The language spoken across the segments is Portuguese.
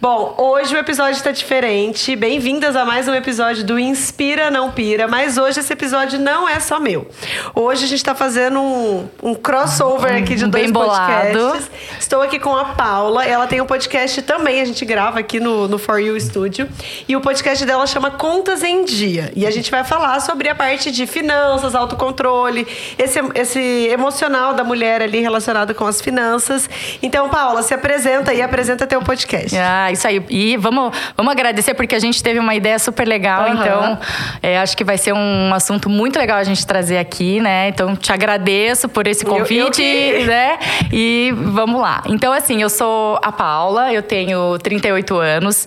Bom, hoje o episódio está diferente. Bem-vindas a mais um episódio do Inspira Não Pira. Mas hoje esse episódio não é só meu. Hoje a gente está fazendo um, um crossover aqui de dois Bem bolado. podcasts. Estou aqui com a Paula. Ela tem um podcast também. A gente grava aqui no, no For You Studio. E o podcast dela chama Contas em Dia. E a gente vai falar sobre a parte de finanças, autocontrole, esse, esse emocional da mulher ali relacionado com as finanças. Então, Paula, se apresenta e apresenta teu podcast. Ah, isso aí. E vamos, vamos agradecer porque a gente teve uma ideia super legal. Aham. Então, é, acho que vai ser um assunto muito legal a gente trazer aqui, né? Então, te agradeço por esse Eu- eu convite, que- né? E vamos lá. Então, assim, eu sou a Paula, eu tenho 38 anos.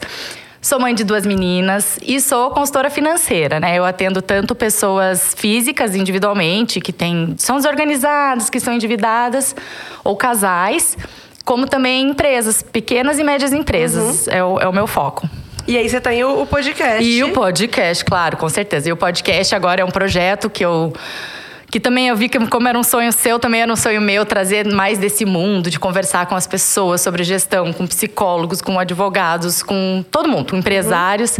Sou mãe de duas meninas e sou consultora financeira, né? Eu atendo tanto pessoas físicas individualmente, que têm, são desorganizadas, que são endividadas, ou casais, como também empresas, pequenas e médias empresas. É, o, é o meu foco. E aí você tem o, o podcast. E o podcast, claro, com certeza. E o podcast agora é um projeto que eu. Que também eu vi que, como era um sonho seu, também era um sonho meu trazer mais desse mundo, de conversar com as pessoas sobre gestão, com psicólogos, com advogados, com todo mundo, com empresários.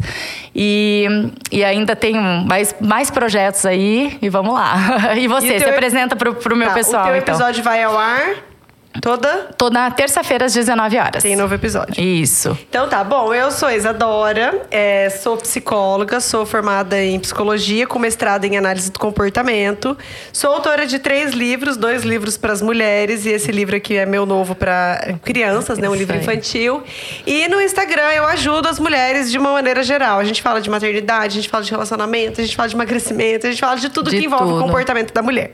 E, e ainda tenho mais, mais projetos aí, e vamos lá. E você, E o se teu- apresenta pro, pro meu Tá, pessoal, O teu então. episódio vai ao ar toda. Tô na terça-feira às 19 horas. Tem novo episódio. Isso. Então tá, bom, eu sou Isadora, é, sou psicóloga, sou formada em psicologia, com mestrado em análise do comportamento. Sou autora de três livros, dois livros para as mulheres, e esse livro aqui é meu novo para crianças, né? Um Isso livro aí. infantil. E no Instagram eu ajudo as mulheres de uma maneira geral. A gente fala de maternidade, a gente fala de relacionamento, a gente fala de emagrecimento, a gente fala de tudo De que envolve o tudo. comportamento da mulher.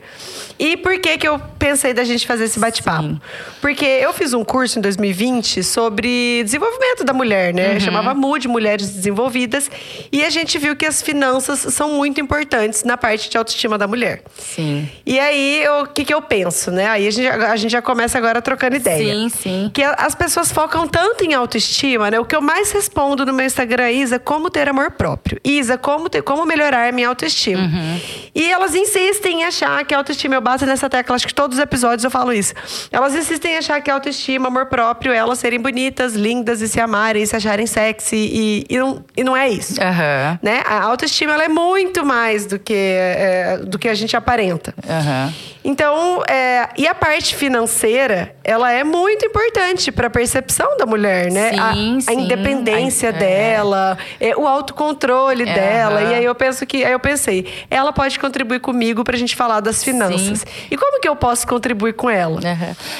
E por que que eu pensei da gente fazer esse bate-papo? Porque eu fiz um curso em 2020 sobre desenvolvimento da mulher, né? Uhum. Chamava MUD, Mulheres Desenvolvidas. E a gente viu que as finanças são muito importantes na parte de autoestima da mulher. Sim. E aí, o que, que eu penso, né? Aí a gente, a gente já começa agora trocando ideia. Sim, sim. Que as pessoas focam tanto em autoestima, né? O que eu mais respondo no meu Instagram é Isa, como ter amor próprio. Isa, como, ter, como melhorar minha autoestima. Uhum. E elas insistem em achar que a autoestima, eu bato nessa tecla, acho que todos os episódios eu falo isso. Elas insistem em achar que autoestima, amor próprio, é elas serem bonitas, lindas e se amarem, e se acharem sexy. E, e, não, e não é isso. Aham. Né? A autoestima ela é muito mais do que, é, do que a gente aparenta. Aham. Então, é, e a parte financeira, ela é muito importante para a percepção da mulher, né? A- Sim, a, sim. independência É. dela, é, o autocontrole dela. E aí eu penso que, aí eu pensei, ela pode contribuir comigo para a gente falar das finanças. E como que eu posso contribuir com ela?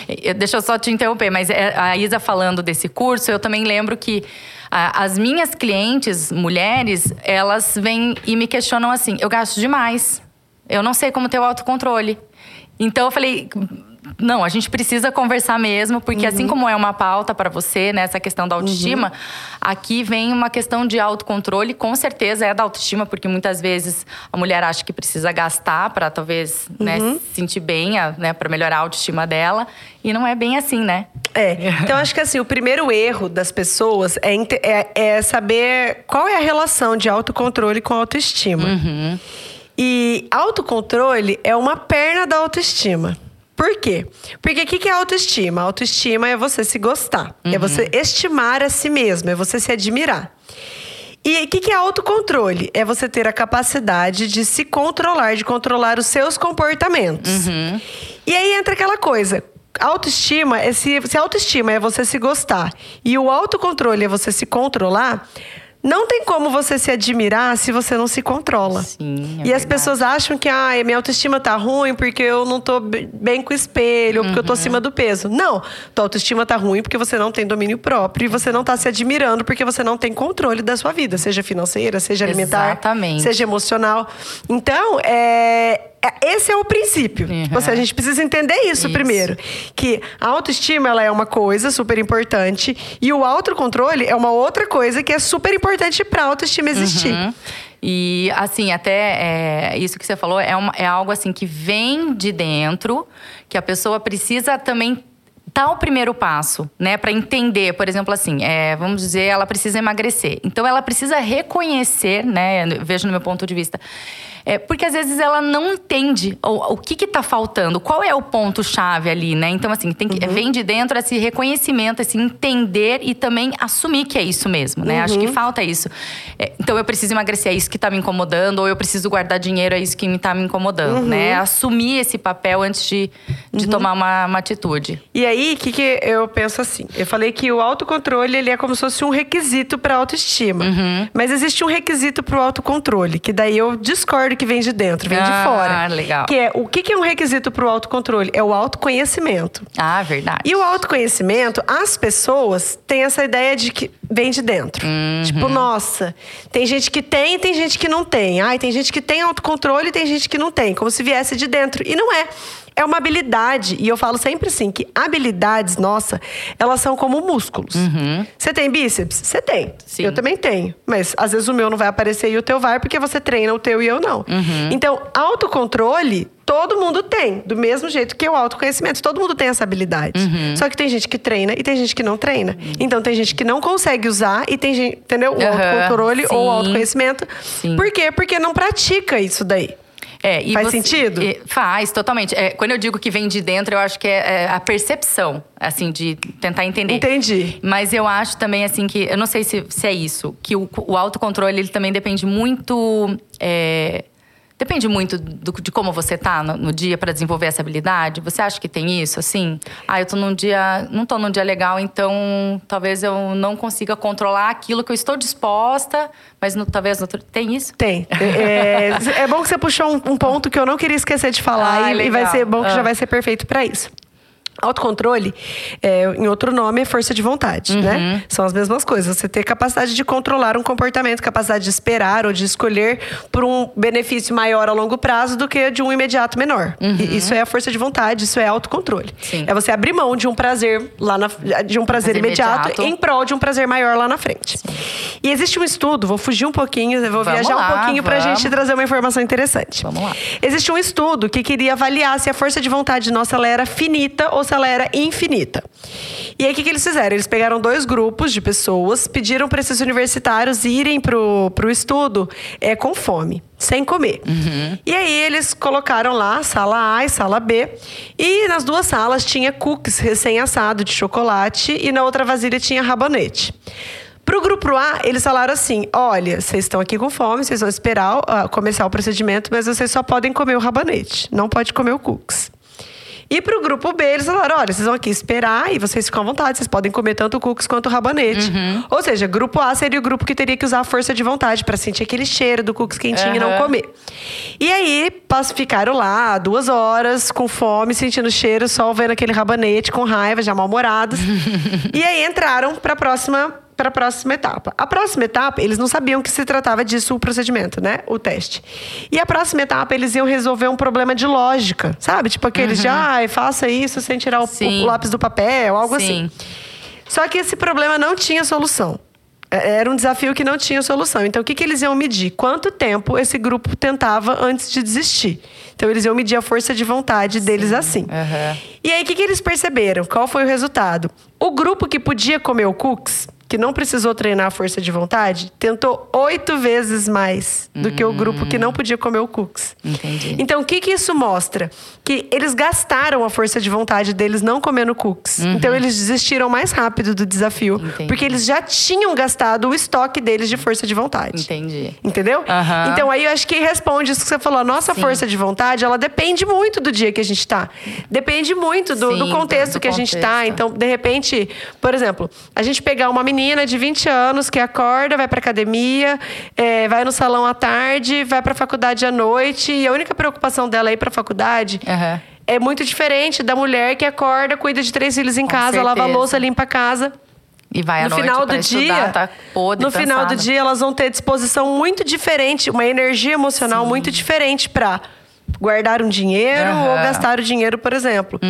E- Deixa eu só te interromper, mas é, a Isa falando desse curso, eu também lembro que as minhas clientes, mulheres, elas vêm e me questionam assim: eu gasto demais, eu não sei como ter o autocontrole. Então eu falei. Não, a gente precisa conversar mesmo, porque assim como é uma pauta para você, né, essa questão da autoestima, aqui vem uma questão de autocontrole, com certeza é da autoestima, porque muitas vezes a mulher acha que precisa gastar para talvez, né, se sentir bem, a- né, para melhorar a autoestima dela, e não é bem assim, né? É. Então, acho que assim, o primeiro erro das pessoas é, é- é saber qual é a relação de autocontrole com autoestima. E autocontrole é uma perna da autoestima. Por quê? Porque o que que é autoestima? Autoestima é você se gostar, é você estimar a si mesmo, é você se admirar. E o que, que é autocontrole? É você ter a capacidade de se controlar, de controlar os seus comportamentos. E aí entra aquela coisa. Autoestima é se, se autoestima é você se gostar e o autocontrole é você se controlar, não tem como você se admirar se você não se controla. Sim, é e as verdade. pessoas acham que ah, minha autoestima tá ruim porque eu não tô be- bem com o espelho, ou porque eu tô acima do peso. Não, tua autoestima tá ruim porque você não tem domínio próprio e você não tá se admirando porque você não tem controle da sua vida, seja financeira, seja alimentar, Exatamente. seja emocional. Então, é- esse é o princípio. Uhum. Tipo assim, a gente precisa entender isso, Isso. primeiro. Que a autoestima ela é uma coisa super importante e o autocontrole é uma outra coisa que é super importante pra autoestima existir. Uhum. E assim, até é, isso que você falou é, uma- é algo assim que vem de dentro, que a pessoa precisa também dar o primeiro passo, né, Pra entender, por exemplo, assim, é, vamos dizer, ela precisa emagrecer. Então, ela precisa reconhecer, né, vejo no meu ponto de vista, É, porque às vezes ela não entende o, o que que tá faltando, qual é o ponto-chave ali, né? Então, assim, tem que, Uhum. vem de dentro esse reconhecimento, esse entender e também assumir que é isso mesmo, né? Acho que Uhum. falta isso. É, então, eu preciso emagrecer, é isso que tá me incomodando, ou eu preciso guardar dinheiro, é isso que me tá me incomodando, Uhum. né? Assumir esse papel antes de, de tomar uma, uma atitude. E aí, o que, que eu penso assim? Eu falei que o autocontrole ele é como se fosse um requisito para autoestima. Uhum. Mas existe um requisito para o autocontrole, que daí eu discordo que vem de dentro, vem de Ah, fora. legal. Que é o que, que é um requisito para o autocontrole? É o autoconhecimento. Ah, verdade. E o autoconhecimento, as pessoas têm essa ideia de que vem de dentro. Uhum. Tipo, nossa, tem gente que tem e tem gente que não tem. Ai, tem gente que tem autocontrole e tem gente que não tem. Como se viesse de dentro. E não é. É uma habilidade. E eu falo sempre assim, que habilidades, nossa, elas são como músculos. Você tem bíceps? Você tem. Uhum. Sim. Eu também tenho. Mas às vezes o meu não vai aparecer e o teu vai, porque você treina o teu e eu não. Uhum. Então, autocontrole, todo mundo tem. Do mesmo jeito que o autoconhecimento. Todo mundo tem essa habilidade. Uhum. Só que tem gente que treina e tem gente que não treina. Então, tem gente que não consegue usar e tem gente, entendeu? O Aham, autocontrole ou o sim. autoconhecimento. Sim. Por quê? Porque não pratica isso daí. É, Faz você- sentido? e- faz, totalmente. É, quando eu digo que vem de dentro, eu acho que é, é a percepção, assim, de tentar entender. Entendi. Mas eu acho também, assim, que... Eu não sei se, se é isso. Que o, o autocontrole, ele também depende muito... é, depende muito do- de como você tá no, no dia para desenvolver essa habilidade. Você acha que tem isso, assim? Ah, eu tô num dia... Não tô num dia legal, então... Talvez eu não consiga controlar aquilo que eu estou disposta. Mas no, talvez... No, tem isso? Tem. É, é bom que você puxou um, um ponto que eu não queria esquecer de falar Ah, e, e vai ser bom que Ah. já vai ser perfeito para isso. Autocontrole, é, em outro nome, é força de vontade, Uhum. né? São as mesmas coisas. Você ter capacidade de controlar um comportamento, capacidade de esperar ou de escolher por um benefício maior a longo prazo do que de um imediato menor. E Isso é a força de vontade, isso é autocontrole. Uhum. Sim. É você abrir mão de um prazer lá na, de um prazer Prazer imediato, imediato. em prol de um prazer maior lá na frente. E existe um estudo, vou fugir um pouquinho, eu vou Vamos viajar lá, um pouquinho pra vamos. gente trazer uma informação interessante. Vamos lá. Existe um estudo que queria avaliar se a força de vontade nossa ela era finita ou ela era infinita. E aí, o que, que eles fizeram? Eles pegaram dois grupos de pessoas, pediram para esses universitários irem pro, pro estudo é, com fome, sem comer. E aí, eles colocaram lá sala A e sala B. E nas duas salas tinha cookies recém-assado de chocolate e na outra vasilha tinha rabanete. Pro grupo A, eles falaram assim: olha, vocês estão aqui com fome, vocês vão esperar ah, começar o procedimento, mas vocês só podem comer o rabanete, não pode comer o cookies. E pro grupo B, eles falaram: olha, vocês vão aqui esperar e vocês ficam à vontade, vocês podem comer tanto cookies quanto rabanete. Ou seja, grupo A seria o grupo que teria que usar a força de vontade para sentir aquele cheiro do cookies quentinho e não comer. E aí, ficaram lá duas horas, com fome, sentindo cheiro, só vendo aquele rabanete, com raiva, já mal-humorados. e aí entraram para a próxima para a próxima etapa. A próxima etapa, eles não sabiam que se tratava disso o procedimento, né? O teste. E a próxima etapa, eles iam resolver um problema de lógica, sabe? Tipo aqueles de, ai, faça isso sem tirar o, Sim. o lápis do papel, algo assim. Sim. Só que esse problema não tinha solução. É- Era um desafio que não tinha solução. Então, o que, que eles iam medir? Quanto tempo esse grupo tentava antes de desistir? Então, eles iam medir a força de vontade deles assim. Aham. E aí, o que, que eles perceberam? Qual foi o resultado? O grupo que podia comer o cookies, que não precisou treinar a força de vontade, tentou oito vezes mais do que o grupo que não podia comer o cookies. Entendi. Então, o que, que isso mostra? Que eles gastaram a força de vontade deles não comendo cookies. Então, eles desistiram mais rápido do desafio. Uhum. Entendi. Porque eles já tinham gastado o estoque deles de força de vontade. Entendi. Entendeu? Aham. Então aí eu acho que responde isso que você falou. A nossa Sim. força de vontade, ela depende muito do dia que a gente tá. Depende muito do, Sim, do contexto do- do que a gente tá. contexto. Então, de repente, por exemplo, a gente pegar uma menina de 20 anos que acorda, vai pra academia, é, vai no salão à tarde, vai pra faculdade à noite, e a única preocupação dela é ir pra faculdade. Aham. É muito diferente da mulher que acorda, cuida de três filhos em casa, lava a certeza. louça, limpa a casa E vai à no noite final do estudar, dia, tá podre, no final do cansada. dia elas vão ter disposição muito diferente, uma energia emocional muito diferente para guardar um dinheiro. Uhum. ou gastar o dinheiro, por exemplo.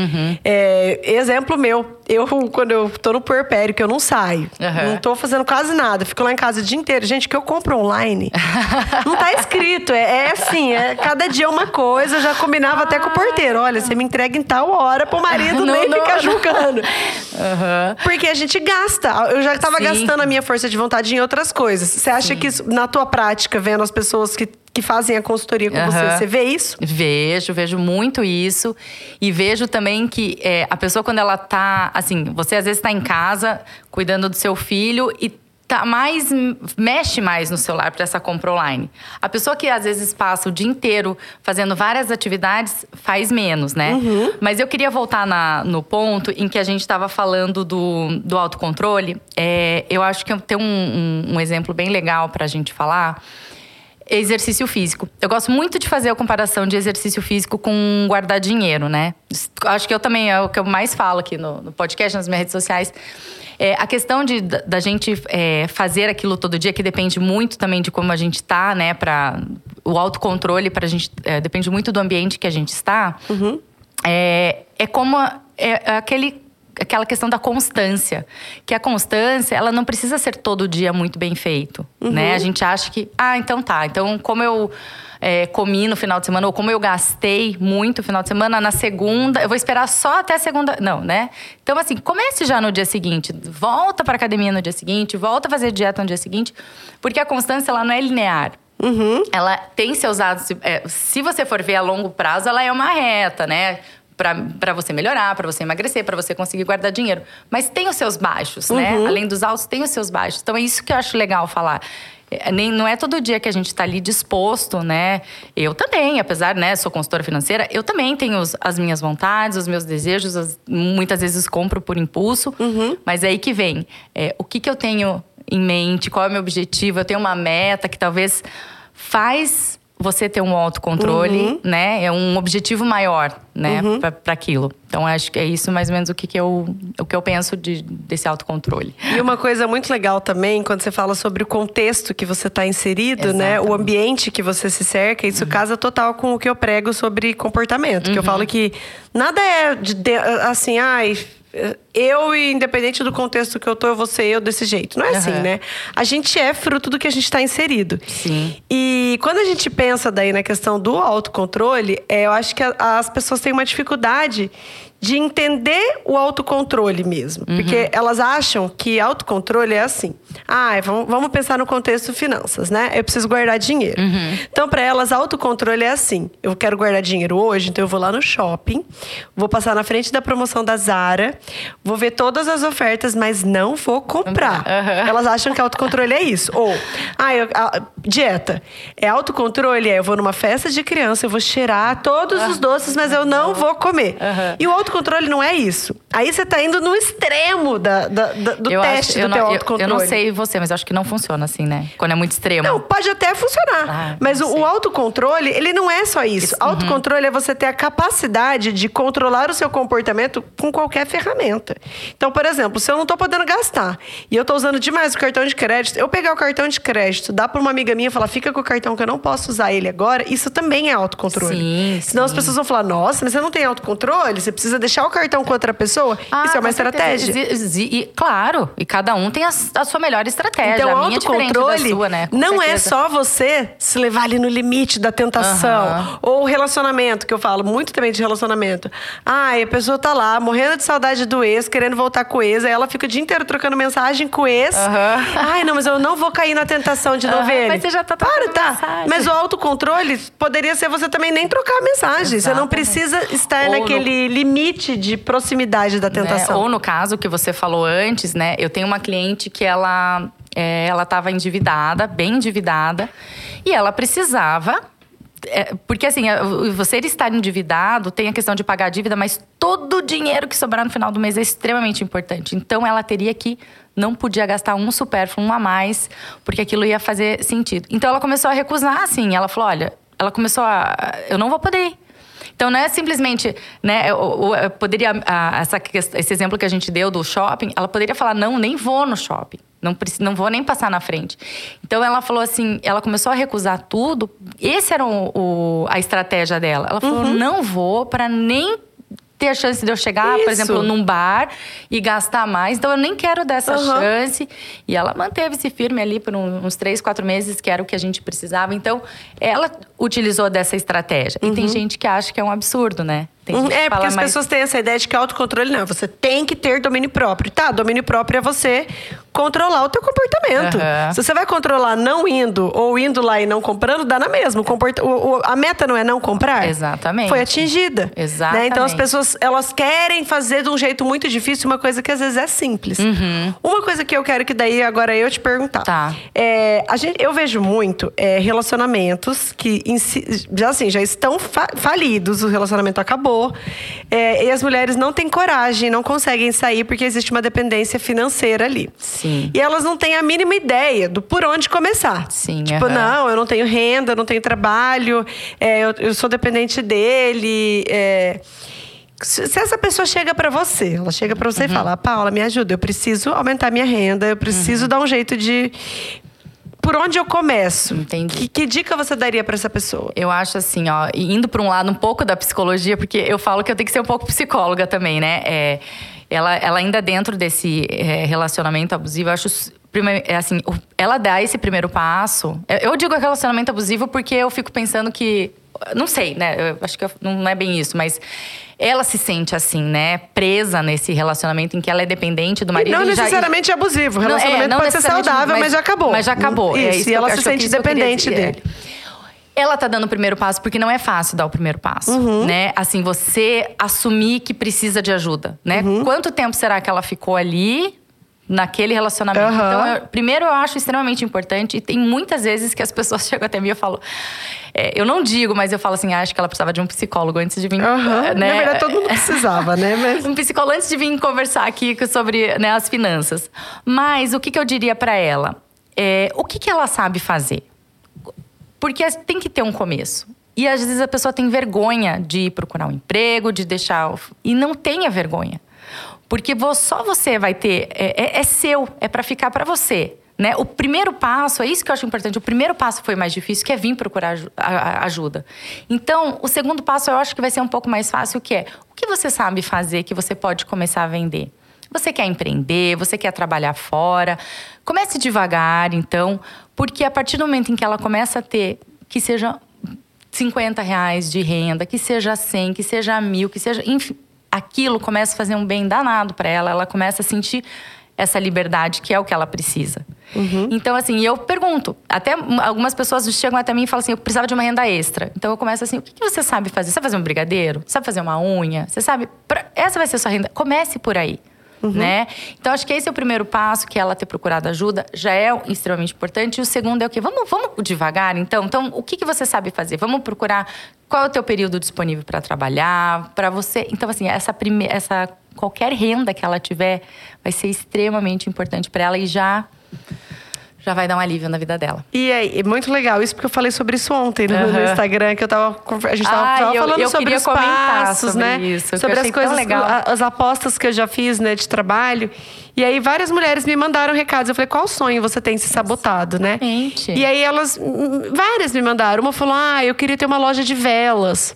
É, exemplo meu, eu quando eu tô no puerpério que eu não saio, Aham. não tô fazendo quase nada, fico lá em casa o dia inteiro. Gente, o que eu compro online, não tá escrito, é, é assim, é cada dia uma coisa. Eu já combinava até com o porteiro, olha, você me entrega em tal hora pro marido Não, nem não, ficar julgando. Porque a gente gasta. Eu já estava Sim. gastando a minha força de vontade em outras coisas. Você acha que isso, na tua prática, vendo as pessoas que, que fazem a consultoria com uhum. você. Você vê isso? Vejo, vejo muito isso. E vejo também que é, a pessoa, quando ela tá. Assim, você às vezes está em casa cuidando do seu filho e tá mais mexe mais no celular para essa compra online. A pessoa que às vezes passa o dia inteiro fazendo várias atividades faz menos, né? Uhum. Mas eu queria voltar na, no ponto em que a gente estava falando do, do autocontrole. É, eu acho que tem um, um, um exemplo bem legal para a gente falar exercício físico. Eu gosto muito de fazer a comparação de exercício físico com guardar dinheiro, né? Acho que eu também é o que eu mais falo aqui no, no podcast, nas minhas redes sociais. É, a questão de, da, da gente é, fazer aquilo todo dia, que depende muito também de como a gente está, né? Pra, o autocontrole para a gente é, depende muito do ambiente que a gente está. Uhum. É, é como é aquele aquela questão da constância. Que a constância, ela não precisa ser todo dia muito bem feito, uhum. né? A gente acha que, ah, então tá. Então, como eu é, comi no final de semana, ou como eu gastei muito no final de semana, na segunda, eu vou esperar só até a segunda. Não, né? Então, assim, comece já no dia seguinte. Volta para academia no dia seguinte, volta a fazer dieta no dia seguinte, porque a constância, ela não é linear. Uhum. Ela tem seus dados. É, se você for ver a longo prazo, ela é uma reta, né? Para você melhorar, para você emagrecer, para você conseguir guardar dinheiro. Mas tem os seus baixos, né? uhum. né? Além dos altos, tem os seus baixos. Então é isso que eu acho legal falar. É, nem, não é todo dia que a gente está ali disposto, né? Eu também, apesar, né, sou consultora financeira, eu também tenho os, as minhas vontades, os meus desejos, as, muitas vezes compro por impulso, uhum. mas é aí que vem. É, o que, que eu tenho em mente, qual é o meu objetivo? Eu tenho uma meta que talvez faz você ter um autocontrole, uhum. né? É um objetivo maior, né? Uhum. para aquilo. Então, acho que é isso mais ou menos o que, que, eu, o que eu penso de, desse autocontrole. E uma coisa muito legal também, quando você fala sobre o contexto que você está inserido, Exatamente. né? O ambiente que você se cerca, isso uhum. casa total com o que eu prego sobre comportamento. Que eu uhum. falo que nada é de, de assim, ai eu, independente do contexto que eu tô, eu vou ser eu desse jeito. Não é uhum. assim, né? A gente é fruto do que a gente está inserido. Sim. E quando a gente pensa daí na questão do autocontrole, é, eu acho que a, as pessoas têm uma dificuldade de entender o autocontrole mesmo. Uhum. Porque elas acham que autocontrole é assim. Ah, vamos pensar no contexto finanças, né? Eu preciso guardar dinheiro. Uhum. Então, para elas, autocontrole é assim. Eu quero guardar dinheiro hoje, então eu vou lá no shopping, vou passar na frente da promoção da Zara, vou ver todas as ofertas, mas não vou comprar. Uhum. Elas acham que autocontrole é isso. Ou, ah, eu, a, dieta. É autocontrole? É, eu vou numa festa de criança, eu vou cheirar todos os doces, mas eu não vou comer. E o autocontrole não é isso. Aí você tá indo no extremo da, da, da do eu teste acho, do teu autocontrole. Eu, eu, não sei você, mas acho que não funciona assim, né? Quando é muito extremo. Não, pode até funcionar. Ah, mas o, o, autocontrole, ele não é só isso. isso uhum. Autocontrole é você ter a capacidade de controlar o seu comportamento com qualquer ferramenta. Então, por exemplo, se eu não tô podendo gastar e eu tô usando demais o cartão de crédito, eu pegar o cartão de crédito, dar pra uma amiga minha e falar, fica com o cartão que eu não posso usar ele agora, isso também é autocontrole. Sim, Senão sim. as pessoas vão falar, nossa, mas você não tem autocontrole? Você precisa deixar o cartão com outra pessoa? Ah, isso é uma estratégia. E, e, claro, e cada um tem a, a sua melhor estratégia. Então, a minha é autocontrole sua, né? não é certeza. é só você se levar ali no limite da tentação. Uhum. Ou relacionamento, que eu falo muito também de relacionamento. Ai, a pessoa tá lá, morrendo de saudade do ex, querendo voltar com o ex, aí ela fica o dia inteiro trocando mensagem com o ex. Uhum. Ai, não, mas eu não vou cair na tentação de não ver ele. Mas você já tá Para, tá. Mensagem. Mas o autocontrole poderia ser você também nem trocar a mensagem. Exatamente. Você não precisa estar Ou naquele no... limite de proximidade da né? tentação. Né? Ou no caso que você falou antes, né? Eu tenho uma cliente que ela é, ela estava endividada, bem endividada, e ela precisava é, porque assim, você estar endividado tem a questão de pagar a dívida, mas todo o dinheiro que sobrar no final do mês é extremamente importante. Então ela teria que não podia gastar um supérfluo, um a mais, porque aquilo ia fazer sentido. Então ela começou a recusar, assim. Ela falou: olha, ela começou a. Eu não vou poder ir. Então não é simplesmente, né? Poderia essa, esse exemplo que a gente deu do shopping, ela poderia falar não, nem vou no shopping. Não, não vou nem passar na frente. Então ela falou assim, ela começou a recusar tudo. Esse era o, o a estratégia dela. Ela falou: uhum. não vou para nem ter a chance de eu chegar, Isso. por exemplo, num bar e gastar mais. Então eu nem quero dessa uhum. chance. E ela manteve-se firme ali por uns três, quatro meses, que era o que a gente precisava. Então ela utilizou dessa estratégia. Uhum. E tem uhum. gente que acha que é um absurdo, né? Uhum. É, porque as mais... pessoas têm essa ideia de que autocontrole não. Você tem que ter domínio próprio. Tá, domínio próprio é você controlar o teu comportamento. Aham. Se você vai controlar não indo ou indo lá e não comprando, dá na mesma. O comporta- o- o- a meta não é não comprar? Exatamente. Foi atingida. Né? Exatamente. Então as pessoas elas querem fazer de um jeito muito difícil uma coisa que às vezes é simples. Uma coisa que eu quero que daí agora eu te perguntar. Uhum. Tá. É, a gente, eu vejo muito é, relacionamentos que si- já, assim, já estão fa- falidos, o relacionamento acabou. é, e as mulheres não têm coragem, não conseguem sair porque existe uma dependência financeira ali. Sim. E elas não têm a mínima ideia do por onde começar. Sim, Tipo, aham. não, eu não tenho renda, eu não tenho trabalho, é, eu, eu sou dependente dele. é. Se essa pessoa chega pra você, ela chega pra Uhum. você e fala: Paula, me ajuda, eu preciso aumentar minha renda, eu preciso Uhum. dar um jeito de. Por onde eu começo? Entendi. Que, que dica você daria pra essa pessoa? Eu acho assim, ó, indo para um lado um pouco da psicologia, porque eu falo que eu tenho que ser um pouco psicóloga também, né? É, ela, ela ainda dentro desse é, relacionamento abusivo, eu acho é assim, ela dá esse primeiro passo. Eu digo relacionamento abusivo porque eu fico pensando que não sei, né? Eu acho que não é bem isso, mas ela se sente assim, né? Presa nesse relacionamento em que ela é dependente do E marido. não e já- necessariamente abusivo. O Não, é, relacionamento não pode ser saudável, mas, já acabou. Mas já acabou. Isso, é isso e ela se que sente dependente dele. Ela tá dando o primeiro passo porque não é fácil dar o primeiro passo, Uhum. né? Assim, você assumir que precisa de ajuda, né? Uhum. Quanto tempo será que ela ficou ali naquele relacionamento? Aham. Então, eu- primeiro eu acho extremamente importante e tem muitas vezes que as pessoas chegam até mim e eu falo, é, eu não digo, mas eu falo assim, ah, acho que ela precisava de um psicólogo antes de vir, Aham. né? Na verdade, todo mundo precisava, né? Mas... um psicólogo antes de vir conversar aqui sobre né, as finanças. Mas o que, que eu diria para ela? É, o que, que ela sabe fazer? Porque tem que ter um começo. E às vezes a pessoa tem vergonha de ir procurar um emprego, de deixar. E não tenha vergonha. Porque só você vai ter. É, é- é seu, é para ficar para você. Né? O primeiro passo, é isso que eu acho importante. O primeiro passo foi mais difícil, que é vir procurar ajuda. Então, o segundo passo eu acho que vai ser um pouco mais fácil, que é o que você sabe fazer que você pode começar a vender. Você quer empreender, você quer trabalhar fora. Comece devagar, então, porque a partir do momento em que ela começa a ter, que seja 50 reais de renda, que seja 100, que seja mil, que seja. Enfim, aquilo começa a fazer um bem danado para ela. Ela começa a sentir essa liberdade que é o que ela precisa. Então, assim, eu pergunto. Até algumas pessoas chegam até mim e falam assim: eu precisava de uma renda extra. Então eu começo assim: o que que você sabe fazer? Você sabe fazer um brigadeiro? Sabe fazer uma unha? Você sabe. Pra- Essa vai ser a sua renda. Comece por aí. Né? Então, acho que esse é o primeiro passo, que ela ter procurado ajuda, já é extremamente importante. E o segundo é o quê? Vamos, vamos devagar, então? Então, o que, que você sabe fazer? Vamos procurar qual é o teu período disponível para trabalhar, para você. Então, assim, essa primeira, essa qualquer renda que ela tiver vai ser extremamente importante para ela e já já vai dar um alívio na vida dela. E aí, é muito legal isso, porque eu falei sobre isso ontem no, no Aham. Instagram, que eu tava. A gente tava, Ah, tava eu- falando eu sobre os passos, sobre né? isso, sobre as coisas, as apostas que eu já fiz, né, de trabalho. E aí, várias mulheres me mandaram recados. Eu falei, qual sonho você tem se sabotado, né? Exatamente. E aí, elas. Várias me mandaram. Uma falou, ah, eu queria ter uma loja de velas.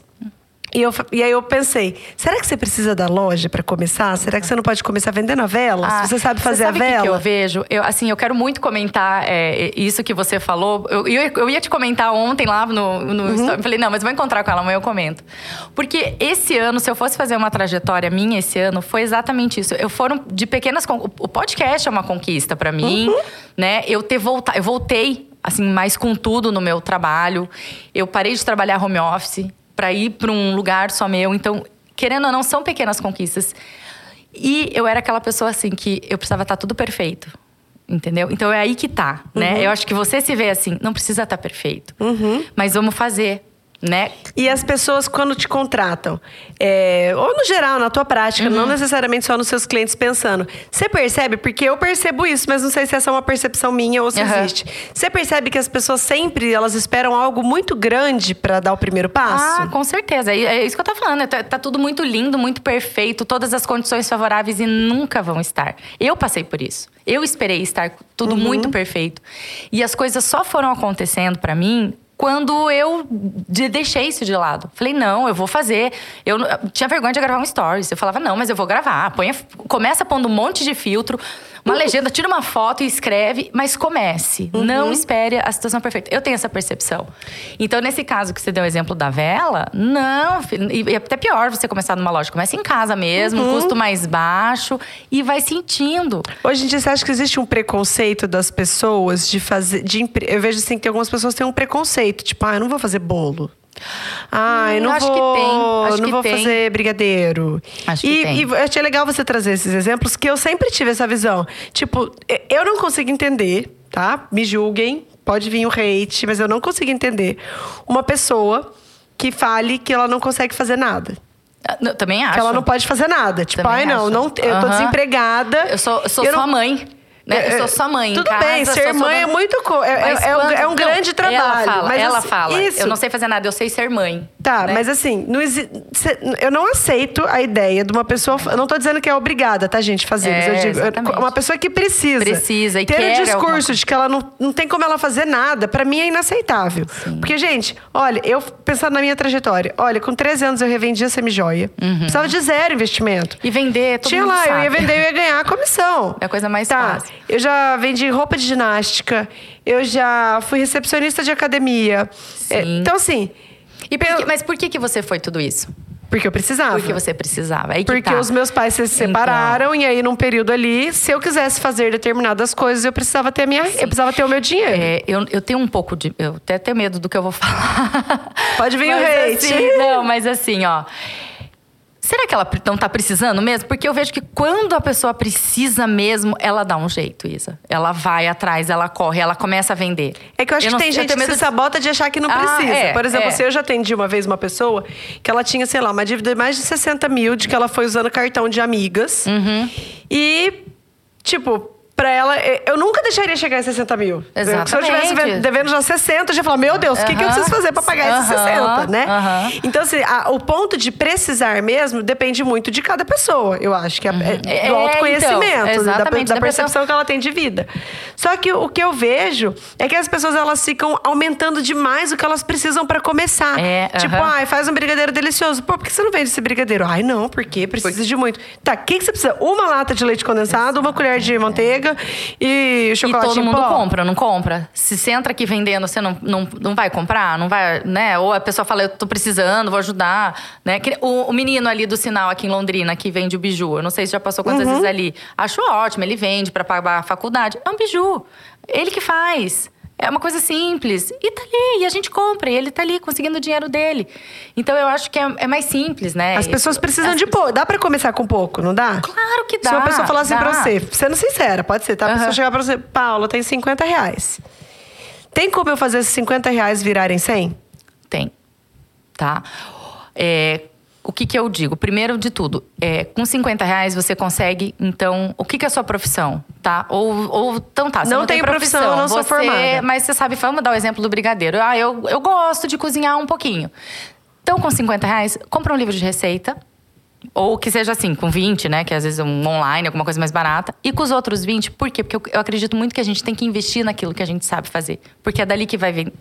E, eu, e aí eu pensei, será que você precisa da loja para começar? Será que você não pode começar vendendo a vela? Ah, você sabe fazer sabe a o que vela? que eu vejo? Eu, assim, eu quero muito comentar é, isso que você falou. Eu, eu, eu ia te comentar ontem lá no, no Uhum. story. Falei, não, mas vou encontrar com ela, amanhã eu comento. Porque esse ano, se eu fosse fazer uma trajetória minha esse ano, foi exatamente isso. Eu foram de pequenas. O podcast é uma conquista pra mim, Uhum. né? Eu ter voltado. Eu voltei, assim, mais com tudo no meu trabalho. Eu parei de trabalhar home office pra ir pra um lugar só meu. Então, querendo ou não, são pequenas conquistas. E eu era aquela pessoa assim que eu precisava estar tudo perfeito. Entendeu? Então é aí que tá, né? Eu acho que você se vê assim, não precisa estar perfeito. Mas vamos fazer, né? E as pessoas, quando te contratam, é, ou no geral, na tua prática, Uhum. não necessariamente só nos seus clientes pensando, você percebe? Porque eu percebo isso, mas não sei se essa é uma percepção minha ou se Aham. existe. Você percebe que as pessoas sempre elas esperam algo muito grande para dar o primeiro passo? Ah, com certeza. É isso que eu tô falando. Tá, tá tudo muito lindo, muito perfeito, todas as condições favoráveis e nunca vão estar. Eu passei por isso. Eu esperei estar tudo muito perfeito. E as coisas só foram acontecendo pra mim quando eu de- deixei isso de lado. Falei, não, eu vou fazer. Eu, eu tinha vergonha de gravar um stories. Eu falava, não, mas eu vou gravar. Põe, começa pondo um monte de filtro, Uma legenda, tira uma foto e escreve, mas comece. Uhum. Não espere a situação perfeita. Eu tenho essa percepção. Então, nesse caso que você deu o exemplo da vela, não, filho, e é até pior você começar numa loja. Começa em casa mesmo, Uhum. custo mais baixo e vai sentindo. Hoje em dia, você acha que existe um preconceito das pessoas de fazer. De, eu vejo assim que algumas pessoas têm um preconceito, tipo, ah, eu não vou fazer bolo. Eu Hum, não acho que vou, tem, acho não que vou tem. fazer brigadeiro. Acho que e, tem. e achei legal você trazer esses exemplos, que eu sempre tive essa visão. Tipo, eu não consigo entender, tá? Me julguem, pode vir o hate, mas eu não consigo entender uma pessoa que fale que ela não consegue fazer nada. Ah, não, Também acho. Que ela não pode fazer nada. Tipo, Também ai, não, acho. não, eu tô Aham. desempregada. Eu sou, eu sou eu sua não- mãe. Né? Eu sou sua mãe. em Tudo casa, bem, ser mãe é muito co- é- é- é um- quando- é um não, grande trabalho, Ela fala, mas ela assim, fala. isso. Eu não sei fazer nada, eu sei ser mãe. Tá, né? mas assim, não exi- eu não aceito a ideia de uma pessoa. Eu não tô dizendo que é obrigada, tá, gente, fazer. É, eu digo, exatamente. uma pessoa que precisa. Precisa e ter o alguma discurso coisa. de que ela não, não tem como ela fazer nada, pra mim é inaceitável. Porque, gente, olha, eu pensando na minha trajetória, olha, com 13 anos eu revendia semijoia. Precisava de zero investimento. E vender, Uhum. todo Tinha lá, eu ia sabe. vender, eu ia ganhar a comissão. É a coisa mais tá. fácil. Eu já vendi roupa de ginástica, eu já fui recepcionista de academia. É, Sim. então, assim, E por que- mas por que, que você foi tudo isso? porque eu precisava. Porque você precisava. Porque tá. os meus pais se separaram e aí num período ali, se eu quisesse fazer determinadas coisas, eu precisava ter a minha, eu precisava ter o meu dinheiro. É, eu, eu tenho um pouco de. Eu até tenho medo do que eu vou falar. Pode vir o Mas hate. assim, não, mas assim, ó. Será que ela não tá precisando mesmo? Porque eu vejo que quando a pessoa precisa mesmo, ela dá um jeito, Isa. Ela vai atrás, ela corre, ela começa a vender. É que eu acho não- que tem gente tenho que se de- sabota de achar que não Ah, precisa. é, Por exemplo, é. se eu já atendi uma vez uma pessoa que ela tinha, sei lá, uma dívida de mais de 60 mil, de que ela foi usando cartão de amigas. Uhum. E, tipo, pra ela, eu nunca deixaria chegar em 60 mil. Se eu Exatamente. estivesse devendo já 60, eu já ia falar, meu Deus, o que, que eu preciso fazer pra pagar esses Aham, 60, né? aham. Então, assim, a- o ponto de precisar mesmo depende muito de cada pessoa, eu acho, que é, é É, do autoconhecimento, então, da- exatamente, da, da percepção que ela tem de vida. Só que o que eu vejo é que as pessoas elas ficam aumentando demais o que elas precisam pra começar. É, tipo, ai, faz um brigadeiro delicioso. Pô, por que você não vende esse brigadeiro? Ai, não, porque precisa de muito. Tá, o que, que você precisa? Uma lata de leite condensado, uma colher de manteiga e E chocolate todo em mundo pó. compra, não compra? Se você entra aqui vendendo, você não, não, não vai comprar? Não vai, né? Ou a pessoa fala, eu tô precisando, vou ajudar. Né? O, o menino ali do sinal aqui em Londrina, que vende o biju. Eu não sei se já passou quantas Uhum. vezes ali. Acho ótimo, ele vende pra pagar a faculdade. É um biju. Ele que faz. É uma coisa simples. E tá ali, e a gente compra. E ele tá ali, conseguindo o dinheiro dele. Então, eu acho que é, é mais simples, né? As pessoas precisam As de pouco. Dá pra começar com pouco, não dá? Claro que dá. Se uma pessoa falar assim dá. pra você, sendo sincera, pode ser, tá? A pessoa Aham. chegar pra você, Paula, tem 50 reais. Tem como eu fazer esses 50 reais virarem 100? Tem. Tá? É, o que, que eu digo? Primeiro de tudo, é, com 50 reais você consegue, então, o que, que é a sua profissão? Tá? Ou, ou então tá, você Não não, tem tenho profissão, profissão, não sou você- formada. Mas você sabe, vamos dar o exemplo do brigadeiro. Ah, eu, eu gosto de cozinhar um pouquinho. Então, com 50 reais, compra um livro de receita. Ou que seja assim, com 20, né? Que às vezes é um online, alguma coisa mais barata. E com os outros 20, por quê? Porque eu, eu acredito muito que a gente tem que investir naquilo que a gente sabe fazer. Porque é dali que vai vir.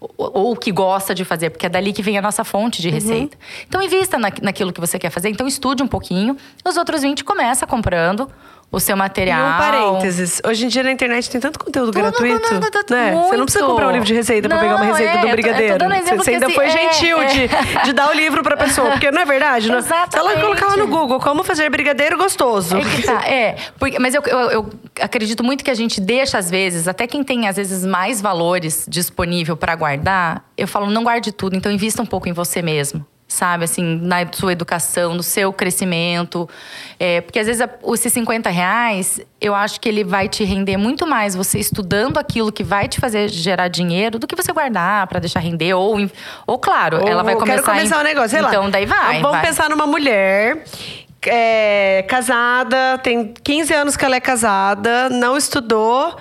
Ou, ou que gosta de fazer, porque é dali que vem a nossa fonte Uhum. de receita. Então, invista na, naquilo que você quer fazer. Então, estude um pouquinho. Os outros 20, começa comprando o seu E material. um parênteses. Hoje em dia na internet tem tanto conteúdo Tudo, gratuito. tudo, tudo, né? Você não precisa comprar um livro de receita pra pegar uma Não, receita é, do eu tô- eu tô brigadeiro. você que ainda assim, foi é, gentil é. De, de dar o livro pra pessoa. Porque não é verdade. Não, se ela Exatamente. colocar lá no Google como fazer brigadeiro gostoso. É tá, é. Porque, mas eu, eu, eu acredito muito que a gente deixa, às vezes, até quem tem, às vezes, mais valores disponível para guardar, eu falo, não guarde tudo, então invista um pouco em você mesmo. Sabe, assim, na sua educação, no seu crescimento. É, porque às vezes a- esses 50 reais, eu acho que ele vai te render muito mais você estudando aquilo que vai te fazer gerar dinheiro do que você guardar para deixar render. Ou, ou claro, ela vai Ou começar. Quero começar em- um negócio, sei lá. Então daí vai. Vamos vai. pensar numa mulher é, casada, tem 15 anos que ela é casada, não estudou,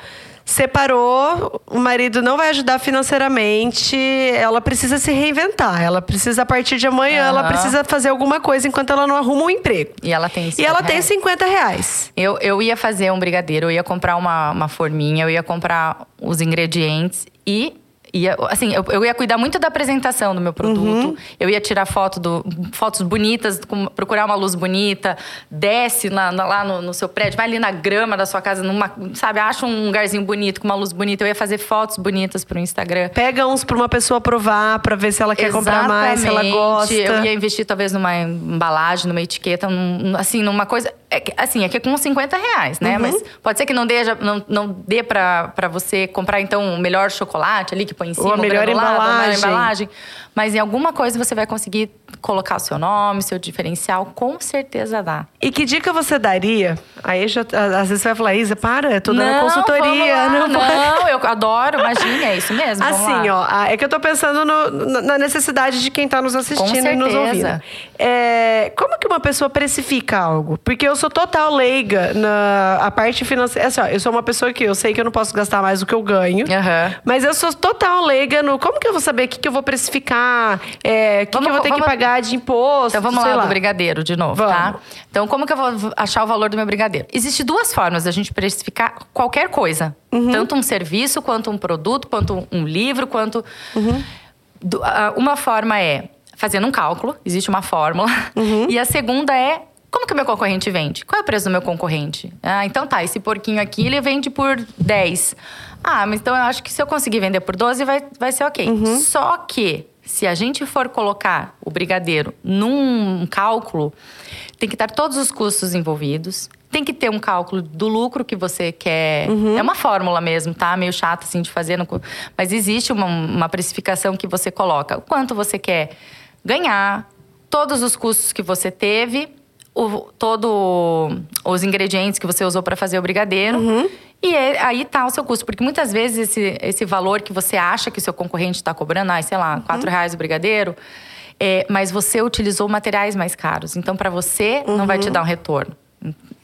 separou, o marido não vai ajudar financeiramente, ela precisa se reinventar. Ela precisa, a partir de amanhã, ela Aham. precisa fazer alguma coisa enquanto ela não arruma um emprego. E ela tem E ela 50 tem reais. 50 reais. Eu, eu ia fazer um brigadeiro, eu ia comprar uma, uma forminha, eu ia comprar os ingredientes e ia, assim, eu, eu, ia cuidar muito da apresentação do meu produto. Uhum. Eu ia tirar foto do, fotos bonitas, com, procurar uma luz bonita, desce lá, lá no, no, seu prédio, vai ali na grama da sua casa, numa, sabe, acha um lugarzinho bonito, com uma luz bonita. Eu ia fazer fotos bonitas pro Instagram. Pega uns pra uma pessoa provar, pra ver se ela quer Exatamente. comprar mais, se ela gosta. Eu ia investir talvez numa embalagem, numa etiqueta, num, assim, numa coisa. É, assim, é que é com 50 reais, né? Uhum. Mas pode ser que não dê, não, não dê pra, pra você comprar, então, o melhor chocolate ali que põe em cima, Ou a melhor embalagem. A melhor embalagem. Mas em alguma coisa você vai conseguir colocar o seu nome, seu diferencial, com certeza dá. E que dica você daria? Aí já, às vezes você vai falar, Isa, para, tô dando não, consultoria. Não, não, eu adoro, imagina, é isso mesmo. Assim, ó, é que eu tô pensando no, na necessidade de quem tá nos assistindo e nos ouvindo. É, como que uma pessoa precifica algo? Porque eu sou total leiga na a parte financeira. Assim, ó, eu sou uma pessoa que eu sei que eu não posso gastar mais do que eu ganho, uhum. mas eu sou total leiga no como que eu vou saber o que, que eu vou precificar é, o que, que, eu vou ter vamos, que pagar de imposto. Então vamos lá, lá, do brigadeiro de novo, tá? vamos. tá? Então, como que eu vou achar o valor do meu brigadeiro? Existem duas formas da gente precificar qualquer coisa. Uhum. Tanto um serviço, quanto um produto, quanto um livro, quanto. Uhum. Uma forma é fazendo um cálculo, existe uma fórmula. Uhum. E a segunda é como que o meu concorrente vende? Qual é o preço do meu concorrente? Ah, então tá, esse porquinho aqui ele vende por 10. Ah, mas então eu acho que se eu conseguir vender por 12 vai, vai ser ok. Uhum. Só que se a gente for colocar o brigadeiro num cálculo, tem que estar todos os custos envolvidos. Tem que ter um cálculo do lucro que você quer. Uhum. É uma fórmula mesmo, tá? Meio chato assim de fazer. No... Mas existe uma, uma precificação que você coloca. O quanto você quer ganhar, todos os custos que você teve, o, todo os ingredientes que você usou para fazer o brigadeiro. Uhum. E é, aí tá o seu custo. Porque muitas vezes esse, esse valor que você acha que o seu concorrente está cobrando, ah, sei lá, quatro uhum. reais o brigadeiro, é, mas você utilizou materiais mais caros. Então, para você, uhum. não vai te uhum. dar um retorno.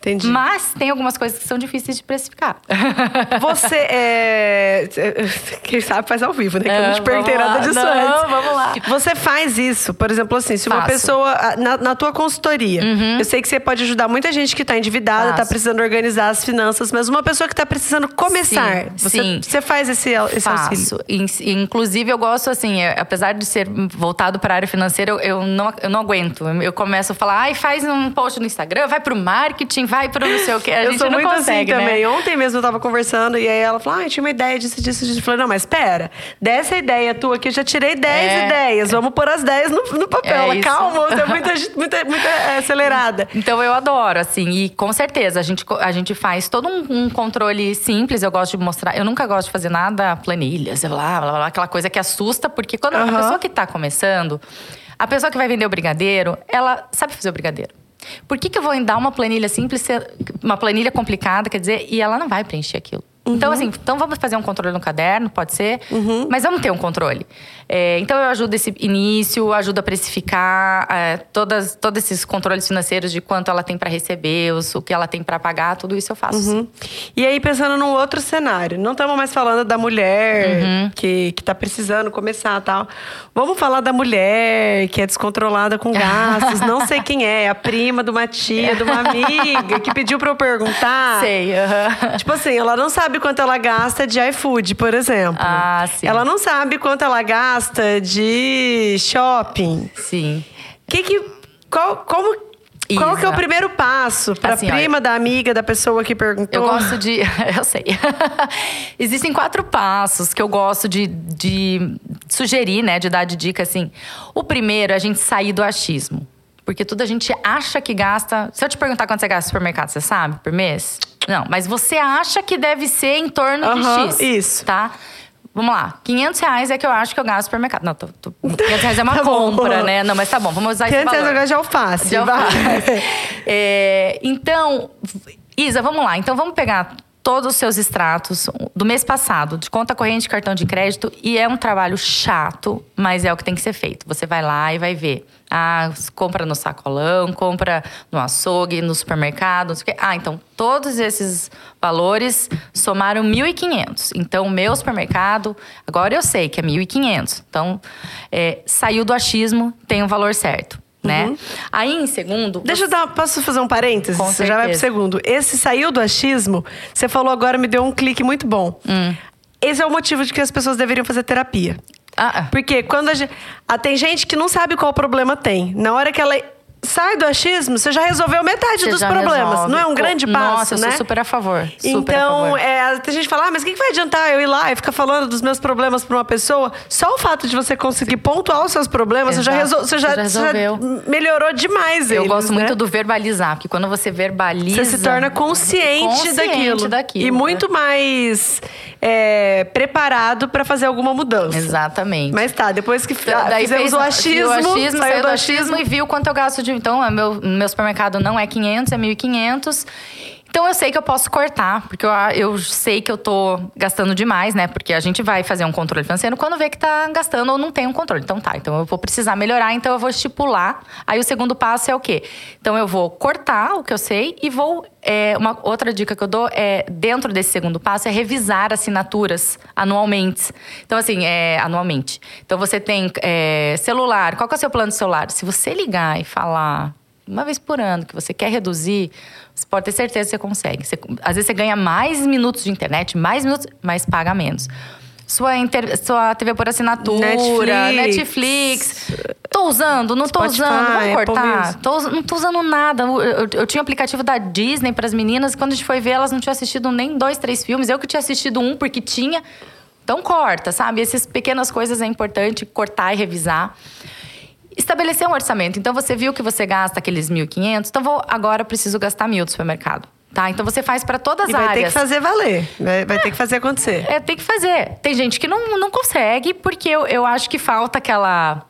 Entendi. Mas tem algumas coisas que são difíceis de precificar. Você é. Quem sabe faz ao vivo, né? Que é, eu não te perguntei nada disso não, antes. Vamos lá. Você faz isso, por exemplo, assim, se uma Faço. pessoa. Na, na tua consultoria, uhum. eu sei que você pode ajudar muita gente que está endividada, está precisando organizar as finanças, mas uma pessoa que está precisando começar. Sim, você, sim. você faz esse, esse Faço. auxílio? Inclusive, eu gosto, assim, é, apesar de ser voltado para a área financeira, eu, eu, não, eu não aguento. Eu começo a falar, ai, faz um post no Instagram, vai para o marketing, vai para não sei o que. A eu gente sou não muito assim consegue, assim né? também. Ontem mesmo eu tava conversando e aí ela falou: ah, eu tinha uma ideia disso, disso, disso. Eu falei, não, mas espera, dessa ideia tua aqui, eu já tirei 10 é. ideias. Vamos pôr as 10 no, no papel. É calma, você é muita, muita, muita é, acelerada. Então eu adoro, assim, e com certeza a gente, a gente faz todo um, um, controle simples. Eu gosto de mostrar. Eu nunca gosto de fazer nada planilhas, blá, blá, blá, aquela coisa que assusta, porque quando uhum. a pessoa que tá começando. A pessoa que vai vender o brigadeiro, ela sabe fazer o brigadeiro. Por que, que eu vou dar uma planilha simples, uma planilha complicada, quer dizer, e ela não vai preencher aquilo? Então, uhum. Então, assim, então vamos fazer um controle no caderno, pode ser, uhum. mas vamos ter um controle. É, então, eu ajudo esse início, ajudo a precificar, é, todas, todos esses controles financeiros de quanto ela tem para receber, os, o que ela tem para pagar, tudo isso eu faço. Uhum. E aí, pensando num outro cenário, não estamos mais falando da mulher uhum. que, que tá precisando começar tal. Vamos falar da mulher que é descontrolada com gastos, não sei quem é, a prima de uma tia, de uma amiga, que pediu para eu perguntar. Sei, Tipo assim, ela não sabe sabe quanto ela gasta de iFood, por exemplo. Ah, sim. Ela não sabe quanto ela gasta de shopping. Sim. Que que qual como Qual que é o primeiro passo para assim, prima olha, da amiga da pessoa que perguntou? Eu gosto de. eu sei. Existem quatro passos que eu gosto de, de sugerir, né? De dar de dica assim. O primeiro é a gente sair do achismo. Porque tudo a gente acha que gasta. Se eu te perguntar quanto você gasta no supermercado, você sabe? Por mês? Não, mas você acha que deve ser em torno uhum, de X. Isso. Tá? Vamos lá, 500 reais é que eu acho que eu gasto no supermercado. Não, tô, tô, 500 reais é uma tá compra, bom. né? Não, mas tá bom, vamos usar 500 esse valor. 500 reais de alface. De alface. é, então, Isa, vamos lá. Então, vamos pegar todos os seus extratos do mês passado, de conta corrente, cartão de crédito, e é um trabalho chato, mas é o que tem que ser feito. Você vai lá e vai ver. Ah, compra no sacolão, compra no açougue, no supermercado, não sei o quê. Ah, então todos esses valores somaram 1.500. Então, o meu supermercado, agora eu sei que é 1.500. Então, é, saiu do achismo, tem o um valor certo né? Uhum. Aí, em segundo. Deixa eu dar. Posso fazer um parênteses? Com você já vai pro segundo. Esse saiu do achismo, você falou agora, me deu um clique muito bom. Hum. esse é o motivo de que as pessoas deveriam fazer terapia. Ah, ah. Porque quando a gente. Ah, tem gente que não sabe qual problema tem. Na hora que ela sai do achismo, você já resolveu metade Você dos problemas. resolve. Não é um grande passo, Nossa, eu né? sou super a favor. Super a Então, favor. é, tem gente que fala, ah, mas o que que vai adiantar eu ir lá e ficar falando dos meus problemas para uma pessoa? Só o fato de você conseguir pontuar os seus problemas, você já, resol- você já, Você já você já resolveu. melhorou demais Eu eles, gosto muito né? do verbalizar, porque quando você verbaliza. Você se torna consciente, consciente daquilo. daquilo, E muito mais é, preparado para fazer alguma mudança. Exatamente. Mas tá, depois que ah, fizemos o achismo, o achismo, saiu saiu do achismo e viu quanto eu gasto de. Então, é meu, meu supermercado não é 500, é 1.500. Então, eu sei que eu posso cortar, porque eu, eu sei que eu tô gastando demais, né? Porque a gente vai fazer um controle financeiro quando vê que tá gastando ou não tem um controle. Então, tá, então eu vou precisar melhorar, então eu vou estipular. Aí, o segundo passo é o quê? Então, eu vou cortar o que eu sei e vou. é, uma outra dica que eu dou é, dentro desse segundo passo, é revisar assinaturas anualmente. Então, assim, é, anualmente. Então, você tem é, celular. Qual que é o seu plano de celular? Se você ligar e falar uma vez por ano que você quer reduzir, você pode ter certeza que você consegue. Você- às vezes você ganha mais minutos de internet, mais minutos, mas paga menos. Sua, inter- sua TV por assinatura, Netflix. Netflix. Tô usando, não tô Spotify, usando, vamos cortar. Tô não tô usando nada. Eu, eu- eu tinha um aplicativo da Disney para as meninas, quando a gente foi ver, elas não tinham assistido nem dois, três filmes. Eu que tinha assistido um porque tinha. Então corta, sabe? Essas pequenas coisas é importante cortar e revisar. Estabelecer um orçamento. Então você viu que você gasta aqueles 1.500, então vou, agora eu preciso gastar mil do supermercado. Tá? Então você faz para todas as vai ter que áreas. fazer valer. Vai, vai ter que fazer acontecer. É, tem que fazer. Tem gente que não, não consegue, porque eu, eu acho que falta aquela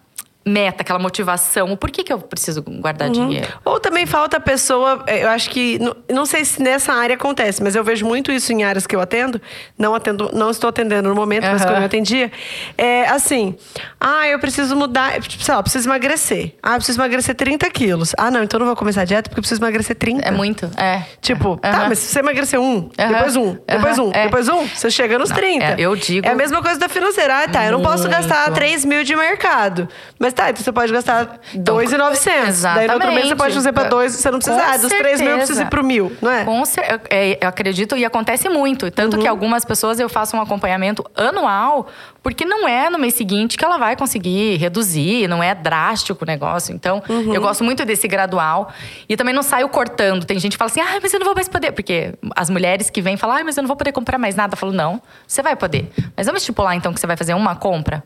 meta, aquela motivação. O porquê que eu preciso guardar Uhum. dinheiro? Ou também falta a pessoa, eh, eu acho que, não, não sei se nessa área acontece, mas eu vejo muito isso em áreas que eu atendo, não atendo, não estou atendendo no momento, mas Aham. quando eu atendia, é assim, ah, eu preciso mudar, sei lá, eu preciso emagrecer. Ah, eu preciso emagrecer 30 quilos. Ah, não, então eu não vou começar a dieta porque eu preciso emagrecer 30. É muito, é. Tipo, tá, Aham. mas se você emagrecer um, depois um, depois um, é. depois um, você chega nos 30. é, eu digo- É a mesma coisa da financeira. Ah, tá, eu não posso gastar 3 mil de mercado. Mas tá, então você pode gastar 2,900. Daí no outro mês você pode fazer pra. 2, você não precisa. Com Ah, dos 3 mil eu preciso certeza. ir pro mil, não é? Com cer- é, eu acredito e acontece muito. Tanto Uhum. que algumas pessoas eu faço um acompanhamento anual, porque não é no mês seguinte que ela vai conseguir reduzir, não é drástico o negócio. Então, Uhum. eu gosto muito desse gradual. E também não saio cortando. Tem gente que fala assim, ah, mas eu não vou mais poder. Porque as mulheres que vêm falam, ah, mas eu não vou poder comprar mais nada. Eu falo, não, você vai poder. Mas vamos estipular então que você vai fazer uma compra.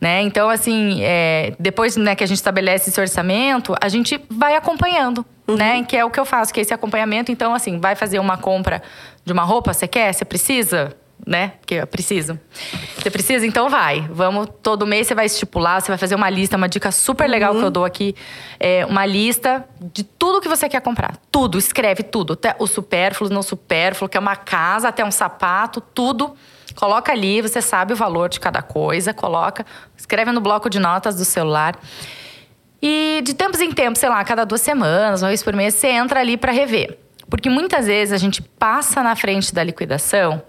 Né? Então, assim, é, depois né, que a gente estabelece esse orçamento, a gente vai acompanhando, né? Que é o que eu faço, que é esse acompanhamento. Então, assim, vai fazer uma compra de uma roupa, você quer? Você precisa? Né? Porque eu preciso. Você precisa? Então vai. Vamos, todo mês você vai estipular, você vai fazer uma lista, uma dica super legal que eu dou aqui. É uma lista de tudo que você quer comprar. Tudo, escreve tudo. Até o supérfluo, não supérfluo, que é uma casa, até um sapato, tudo. Coloca ali, você sabe o valor de cada coisa, coloca, escreve no bloco de notas do celular. E de tempos em tempos, sei lá, cada duas semanas, uma vez por mês, você entra ali para rever. Porque muitas vezes a gente passa na frente da liquidação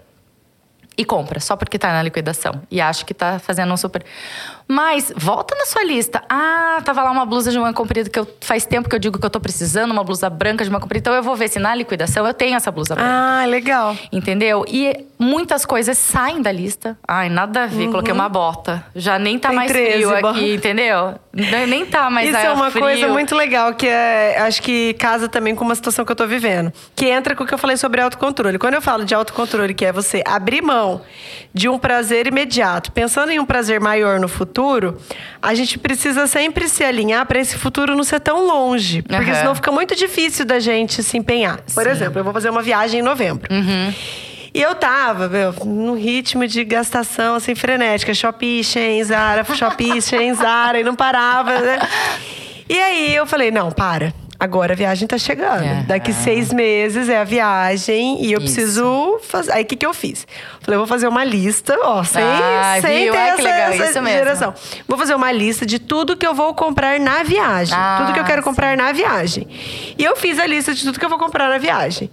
e compra, só porque tá na liquidação. E acha que tá fazendo um super. Mas volta na sua lista. Ah, tava lá uma blusa de manga comprida que eu, faz tempo que eu digo que eu tô precisando, uma blusa branca de manga comprida. Então eu vou ver se na liquidação eu tenho essa blusa branca. Ah, legal. Entendeu? E muitas coisas saem da lista. Ai, nada a ver, coloquei uma bota. Já nem tá Tem mais 13 frio bo- aqui, entendeu? Nem nem tá mais Isso ah, é uma frio. coisa muito legal, que é, acho que casa também com uma situação que eu tô vivendo. Que entra com o que eu falei sobre autocontrole. Quando eu falo de autocontrole, que é você abrir mão de um prazer imediato, pensando em um prazer maior no futuro, a gente precisa sempre se alinhar para esse futuro não ser tão longe. Porque Aham. senão fica muito difícil da gente se empenhar. Por Sim. exemplo, eu vou fazer uma viagem em novembro. E eu tava, meu, num ritmo de gastação assim frenética, Shopee, Shein, Zara, Shopee, Shein, Zara, e não parava, né? E aí eu falei, não, para. Agora a viagem tá chegando. É. Daqui seis meses é a viagem e eu Isso. preciso fazer. Aí o que, que eu fiz? Falei, eu vou fazer uma lista, ó, sem, Ah, sem viu? ter Ai, essa, legal, essa geração. Vou fazer uma lista de tudo que eu vou comprar na viagem. Ah, tudo que eu quero comprar na viagem. E eu fiz a lista de tudo que eu vou comprar na viagem.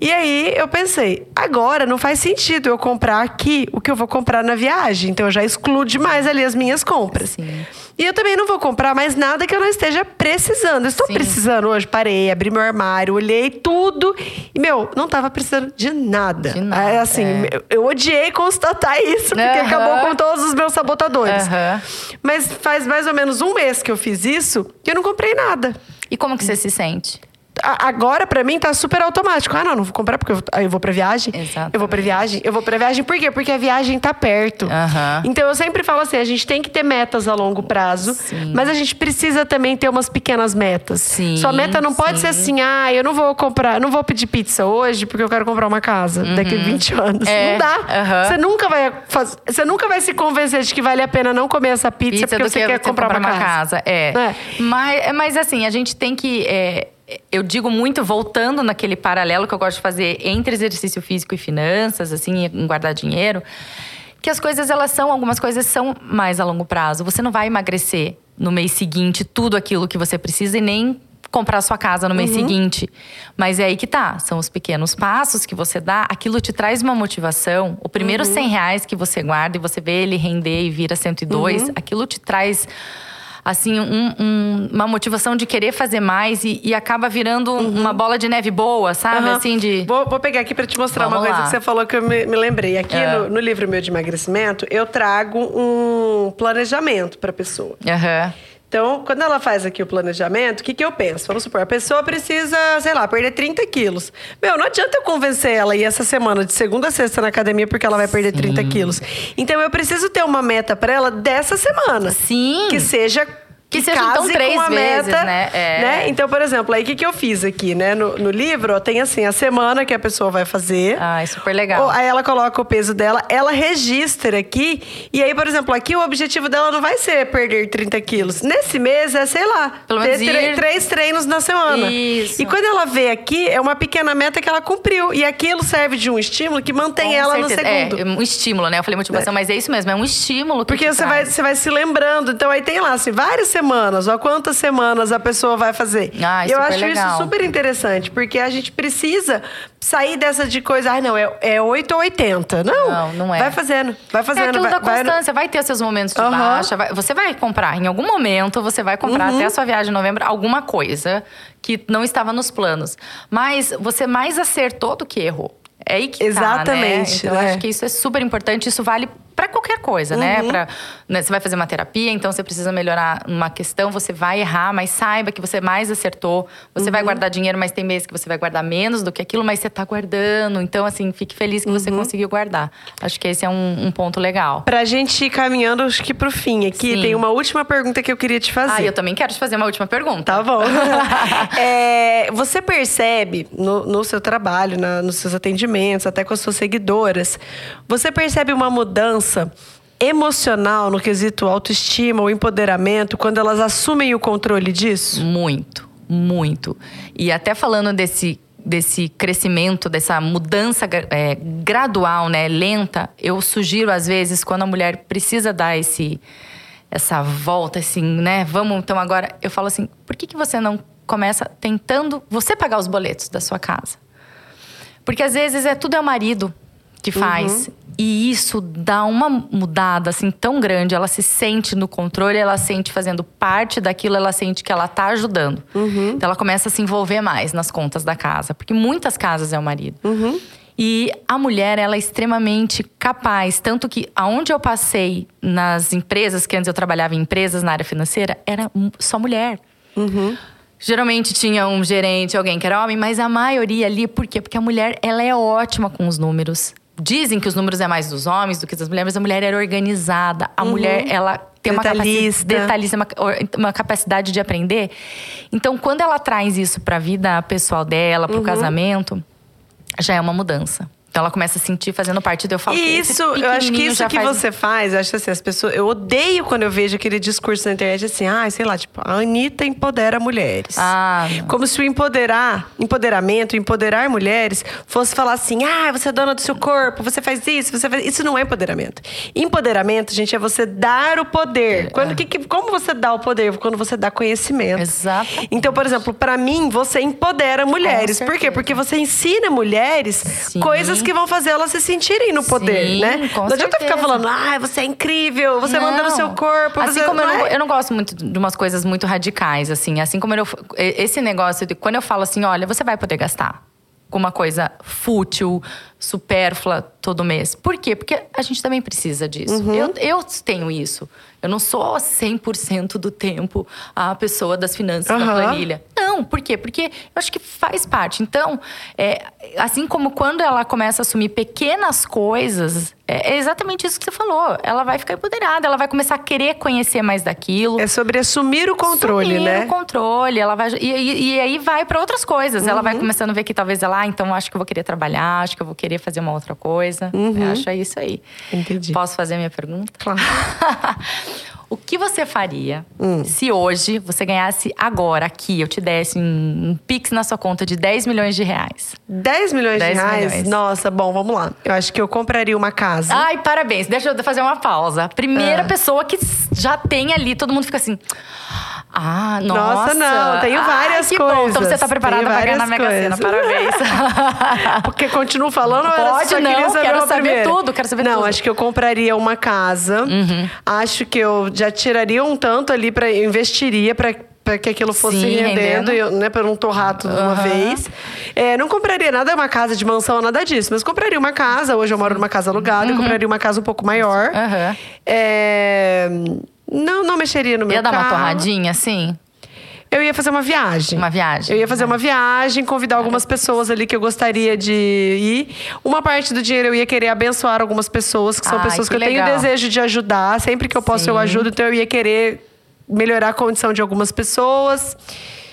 E aí eu pensei, agora não faz sentido eu comprar aqui o que eu vou comprar na viagem. Então eu já excluo demais ali as minhas compras. Sim. E eu também não vou comprar mais nada que eu não esteja precisando. Eu estou Sim. precisando hoje, parei, abri meu armário, olhei tudo. E, meu, não tava precisando de nada. De nada, É, assim, é. eu, odiei constatar isso, porque acabou com todos os meus sabotadores. Mas faz mais ou menos um mês que eu fiz isso e eu não comprei nada. E como que você se sente? Agora, pra mim, tá super automático. Ah, não, não vou comprar porque eu, eu vou pra viagem. Exatamente. Eu vou pra viagem. Eu vou pra viagem por quê? Porque a viagem tá perto. Aham. Então, eu sempre falo assim, a gente tem que ter metas a longo prazo. Sim. Mas a gente precisa também ter umas pequenas metas. Sim, Sua meta não pode sim. ser assim, ah, eu não vou comprar, não vou pedir pizza hoje porque eu quero comprar uma casa daqui a 20 anos. É, Não dá. aham. Você nunca vai faz- você nunca vai se convencer de que vale a pena não comer essa pizza, Pizza porque você que quer você comprar, uma casa. É. É. Mas, mas assim, a gente tem que. é, eu digo muito, voltando naquele paralelo que eu gosto de fazer entre exercício físico e finanças, assim, e guardar dinheiro, que as coisas, elas são, algumas coisas são mais a longo prazo. Você não vai emagrecer no mês seguinte tudo aquilo que você precisa e nem comprar sua casa no mês seguinte. Mas é aí que tá. São os pequenos passos que você dá. Aquilo te traz uma motivação. O primeiro 100 reais que você guarda e você vê ele render e vira 102, aquilo te traz assim, um- um- uma motivação de querer fazer mais e, e acaba virando uma bola de neve boa, sabe? Aham. Assim, de. Vou, vou pegar aqui para te mostrar uma Vamos coisa lá. que você falou que eu me, me lembrei. Aqui É. no, no livro meu de emagrecimento, eu trago um planejamento para pessoa. Aham. Então, quando ela faz aqui o planejamento, o que, que eu penso? Vamos supor, a pessoa precisa, sei lá, perder 30 quilos. Meu, não adianta eu convencer ela a ir essa semana de segunda a sexta na academia porque ela vai perder 30 quilos. Então, eu preciso ter uma meta para ela dessa semana. Sim. Que seja. Que seja, então, case três vezes, meta, né? É. Então, por exemplo, aí o que, que eu fiz aqui, né? No, no livro, tem assim, a semana que a pessoa vai fazer. Ai, super legal. Ou- Aí ela coloca o peso dela, ela registra aqui. E aí, por exemplo, aqui o objetivo dela não vai ser perder 30 quilos. Nesse mês é, sei lá, Pelo ter menos tre- ir- três treinos na semana. Isso. E quando ela vê aqui, é uma pequena meta que ela cumpriu. E aquilo serve de um estímulo que mantém Com ela no certeza. segundo. É, um estímulo, né? Eu falei motivação, mas é isso mesmo, é um estímulo que Porque você vai, você vai se lembrando. Então aí tem lá, assim, várias semanas, ó, quantas semanas a pessoa vai fazer. Ah, e eu acho legal. isso super interessante, porque a gente precisa sair dessa de coisa, ai, não, é, é 8 ou 80. Não, Não, não é. Vai fazendo, vai É fazendo. aquilo vai, da vai- constância, vai ter seus momentos de Aham. baixa. vai- você vai comprar, em algum momento, você vai comprar Uhum. até a sua viagem em novembro alguma coisa que não estava nos planos. Mas você mais acertou do que errou. É aí que Exatamente, tá, né? Então, né? acho que isso é super importante. Isso vale para qualquer coisa, né? Uhum. Pra, né? Você vai fazer uma terapia, então você precisa melhorar uma questão, você vai errar, mas saiba que você mais acertou. Você Uhum. vai guardar dinheiro, mas tem meses que você vai guardar menos do que aquilo, mas você tá guardando. Então, assim, fique feliz que Uhum. você conseguiu guardar. Acho que esse é um, um ponto legal. Pra gente ir caminhando, acho que pro fim aqui, Sim. tem uma última pergunta que eu queria te fazer. Ah, eu também quero te fazer uma última pergunta. Tá bom. É, você percebe no, no seu trabalho, na- nos seus atendimentos, até com as suas seguidoras, você percebe uma mudança emocional no quesito autoestima ou empoderamento quando elas assumem o controle disso? Muito, muito. E até falando desse, desse crescimento, dessa mudança é, gradual, né, lenta, eu sugiro às vezes quando a mulher precisa dar esse essa volta, assim, né? Vamos então agora. Eu falo assim, por que, que você não começa tentando você pagar os boletos da sua casa? Porque às vezes é tudo é o marido que faz. E isso dá uma mudada assim tão grande. Ela se sente no controle, ela sente fazendo parte daquilo, ela sente que ela tá ajudando. Então ela começa a se envolver mais nas contas da casa. Porque muitas casas é o marido. E a mulher, ela é extremamente capaz. Tanto que aonde eu passei nas empresas, que antes eu trabalhava em empresas na área financeira, era só mulher. Geralmente tinha um gerente, alguém que era homem, mas a maioria ali, por quê? Porque a mulher, ela é ótima com os números. Dizem que os números é mais dos homens do que das mulheres, mas a mulher era organizada. A mulher, ela tem uma Detalhista. capacidade detalhista, uma, uma capacidade de aprender. Então, quando ela traz isso para a vida pessoal dela, para o casamento, já é uma mudança. Então ela começa a sentir fazendo parte do eu falo isso, eu acho que isso que faz... você faz, eu acho assim, as pessoas. Eu odeio quando eu vejo aquele discurso na internet assim, ah, sei lá, tipo, a Anitta empodera mulheres. Ah, Como se o empoderar, empoderamento, empoderar mulheres, fosse falar assim, ah, você é dona do seu corpo, você faz isso, você faz. Isso não é empoderamento. Empoderamento, gente, é você dar o poder. Quando, que, que- como você dá o poder? Quando você dá conhecimento. Exato. Então, por exemplo, pra mim, você empodera mulheres. Por quê? Porque você ensina mulheres Sim. coisas que vão fazer elas se sentirem no poder, Sim, né? com não adianta ficar falando, ah, você é incrível, você manda no seu corpo. Assim você como eu não eu não gosto muito de umas coisas muito radicais, assim. Assim como eu, esse negócio de quando eu falo assim, olha, você vai poder gastar com uma coisa fútil, supérflua todo mês. Por quê? Porque a gente também precisa disso. Uhum. Eu, eu tenho isso. Eu não sou 100% do tempo a pessoa das finanças da Aham. planilha. Não, por quê? Porque eu acho que faz parte. Então, é, assim como quando ela começa a assumir pequenas coisas, é, é exatamente isso que você falou. Ela vai ficar empoderada, ela vai começar a querer conhecer mais daquilo. É sobre assumir o controle, Assumir né? o controle, ela vai e, e- aí vai para outras coisas. Ela Uhum. vai começando a ver que talvez ela, ah, então acho que eu vou querer trabalhar, acho que eu vou querer fazer uma outra coisa. Eu acho é isso aí. Uhum. Entendi. Posso fazer a minha pergunta? Claro. o que você faria Hum. se hoje você ganhasse agora, aqui, eu te desse um, um pix na sua conta de 10 milhões de reais? 10 milhões 10 de reais? milhões. Nossa, bom, vamos lá. Eu acho que eu compraria uma casa. Ai, parabéns. Deixa eu fazer uma pausa. Primeira Ah. pessoa que já tem ali, todo mundo fica assim. Ah, nossa. Nossa, não, tenho várias Ai, que Bom. Então você tá coisas, preparada pra ganhar na Mega Sena. coisas. Parabéns. Porque continuo falando Pode, queria não, saber quero saber primeira? tudo, quero saber não, tudo. Uhum. acho que eu compraria uma casa. Acho que eu já tiraria um tanto ali para investiria para para que aquilo fosse Sim, rendendo, rendendo. né, para não torrar tudo de uma Aham. vez. É, não compraria nada, uma casa de mansão, nada disso. Mas compraria uma casa. Hoje eu moro numa casa alugada. Eu compraria uma casa um pouco maior. Uhum. É, não, não mexeria no meu Ia dar uma carro. torradinha, assim? Eu ia fazer uma viagem. Uma viagem. Eu ia fazer uma viagem, convidar algumas pessoas ali que eu gostaria de ir. Uma parte do dinheiro eu ia querer abençoar algumas pessoas, que são Ai, pessoas que, que eu tenho legal. desejo de ajudar. Sempre que eu posso, eu Sim. ajudo. Então eu ia querer melhorar a condição de algumas pessoas.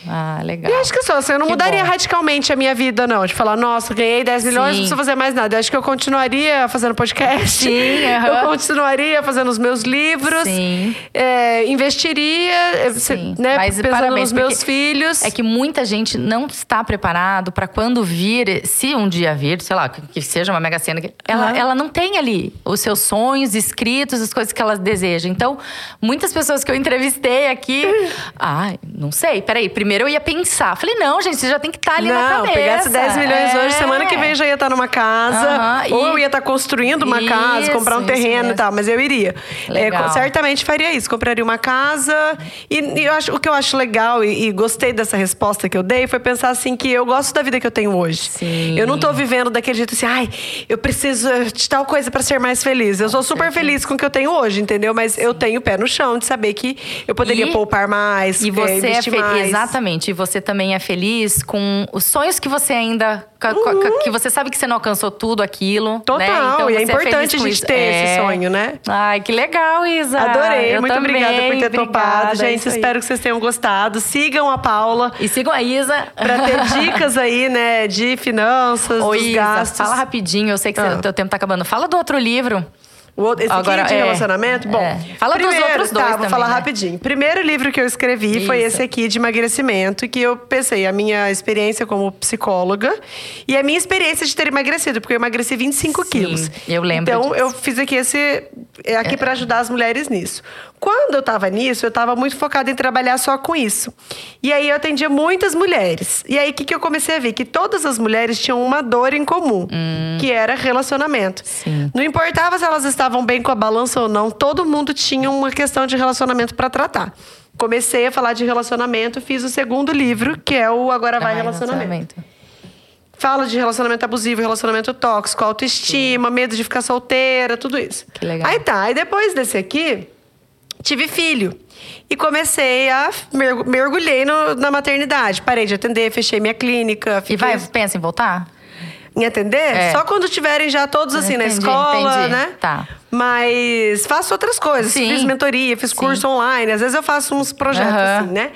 Ah, legal. E acho que só, assim, eu não Que mudaria bom. radicalmente a minha vida, não. De falar, nossa, ganhei 10 milhões, não Sim. preciso fazer mais nada. Eu acho que eu continuaria fazendo podcast. Sim, aham. Eu continuaria fazendo os meus livros. Sim. É, investiria, é, Sim. né, Mas pensando parabéns, nos meus filhos. É que muita gente não está preparado para quando vir, se um dia vir, sei lá, que seja uma mega cena, ela, Aham. ela não tem ali os seus sonhos escritos, as coisas que ela deseja. Então, muitas pessoas que eu entrevistei aqui, ai, não sei, peraí, primeiro eu ia pensar. Falei, não, gente, você já tem que estar ali na não, cabeça. pegasse 10 milhões É. hoje, semana que vem já ia estar numa casa. Ou e- eu ia estar construindo uma casa, Isso, comprar um terreno e tal. Mas eu iria. É, certamente faria isso. Compraria uma casa. E, e eu acho, o que eu acho legal e, e gostei dessa resposta que eu dei foi pensar assim que eu gosto da vida que eu tenho hoje. Sim. Eu não tô vivendo daquele jeito assim, ai, eu preciso de tal coisa para ser mais feliz. Eu sou super feliz com o que eu tenho hoje, entendeu? Mas eu tenho o pé no chão de saber que eu poderia E- poupar mais, E é, você é investir feliz. mais. Exatamente. E você também é feliz com os sonhos que você ainda. ca- Que você sabe que você não alcançou tudo aquilo. Uhum. Total, Né? Então e é você importante feliz a gente ter É. esse sonho, né? Ai, que legal, Isa. Adorei, Eu muito também, obrigada por ter topado, obrigada, é gente. aí. Espero que vocês tenham gostado. Sigam a Paula E sigam a Isa. para ter dicas aí, né, de finanças, Ô, dos Isa, gastos. fala rapidinho, eu sei que Ah. o teu tempo tá acabando. Fala do outro livro. O outro- Esse Agora, aqui é de é, relacionamento? Bom, é. Fala dos primeiro, outros dois tá, vou falar né? rapidinho. Primeiro livro que eu escrevi foi Isso. esse aqui de emagrecimento, que eu pensei a minha experiência como psicóloga e a minha experiência de ter emagrecido, porque eu emagreci 25 Sim, quilos. eu lembro Então, disso. eu fiz aqui esse é aqui para ajudar as mulheres nisso. Quando eu tava nisso, eu tava muito focada em trabalhar só com isso. E aí eu atendia muitas mulheres. E aí o que, que eu comecei a ver? Que todas as mulheres tinham uma dor em comum, que era relacionamento. Hum. Sim. Não importava se elas estavam bem com a balança ou não, todo mundo tinha uma questão de relacionamento para tratar. Comecei a falar de relacionamento, fiz o segundo livro, que é o Agora Vai Ai, Relacionamento. Fala de relacionamento abusivo, relacionamento tóxico, autoestima, medo de ficar solteira, tudo isso. Que legal. Aí tá, aí depois desse aqui, tive filho. E comecei a. mergu- Mergulhei no- na maternidade. Parei de atender, fechei minha clínica. E fiquei vai, pensa em voltar? em atender? É. Só quando tiverem já todos assim na Entendi, escola, entendi. né? Tá. Mas faço outras coisas. Sim. Fiz mentoria, fiz Sim. curso online. Às vezes eu faço uns projetos Aham. assim, né?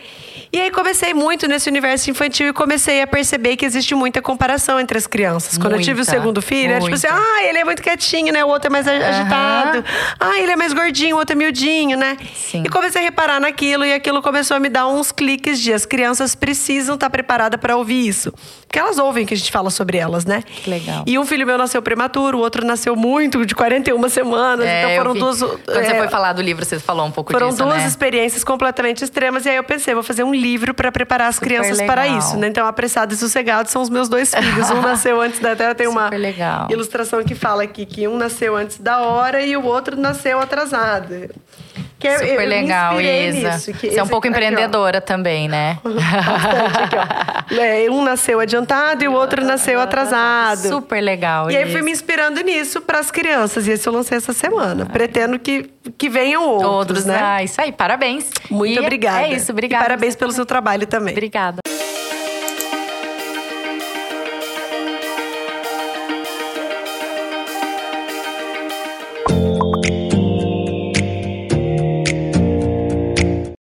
E aí comecei muito nesse universo infantil e comecei a perceber que existe muita comparação entre as crianças. Quando eu tive o Muita, segundo filho, era tipo assim, muita. ah, ele é muito quietinho, né? O outro é mais agitado. Ah, ele é mais gordinho, o outro é miudinho, né? Sim. E comecei a reparar naquilo e aquilo começou a me dar uns cliques de as crianças precisam estar preparadas para ouvir isso. Porque elas ouvem que a gente fala sobre elas, né? Que legal. E um filho meu nasceu prematuro, o outro nasceu muito, de 41 semanas. É, então foram vi. duas. Quando você é, foi falar do livro, você falou um pouco foram disso, duas né? experiências completamente extremas. E aí eu pensei, vou fazer um livro para preparar as Super crianças para legal. isso. Né? Então, Apressado e Sossegado são os meus dois filhos. Um nasceu antes da Terra, tem uma legal. ilustração que fala aqui que um nasceu antes da hora e o outro nasceu atrasado. Que é- Super eu legal, Isa. nisso, que Você é um pouco aqui, ó. empreendedora também, né? Bastante aqui, ó. É, um nasceu adiantado e o outro nasceu atrasado. Super legal. E aí fui me inspirando nisso para as crianças. E esse eu lancei essa semana. Pretendo que, que venham outros, Outros, né? Ah, isso aí, parabéns. Muito E obrigada. É isso, obrigada. E parabéns pelo seu trabalho também. Obrigada.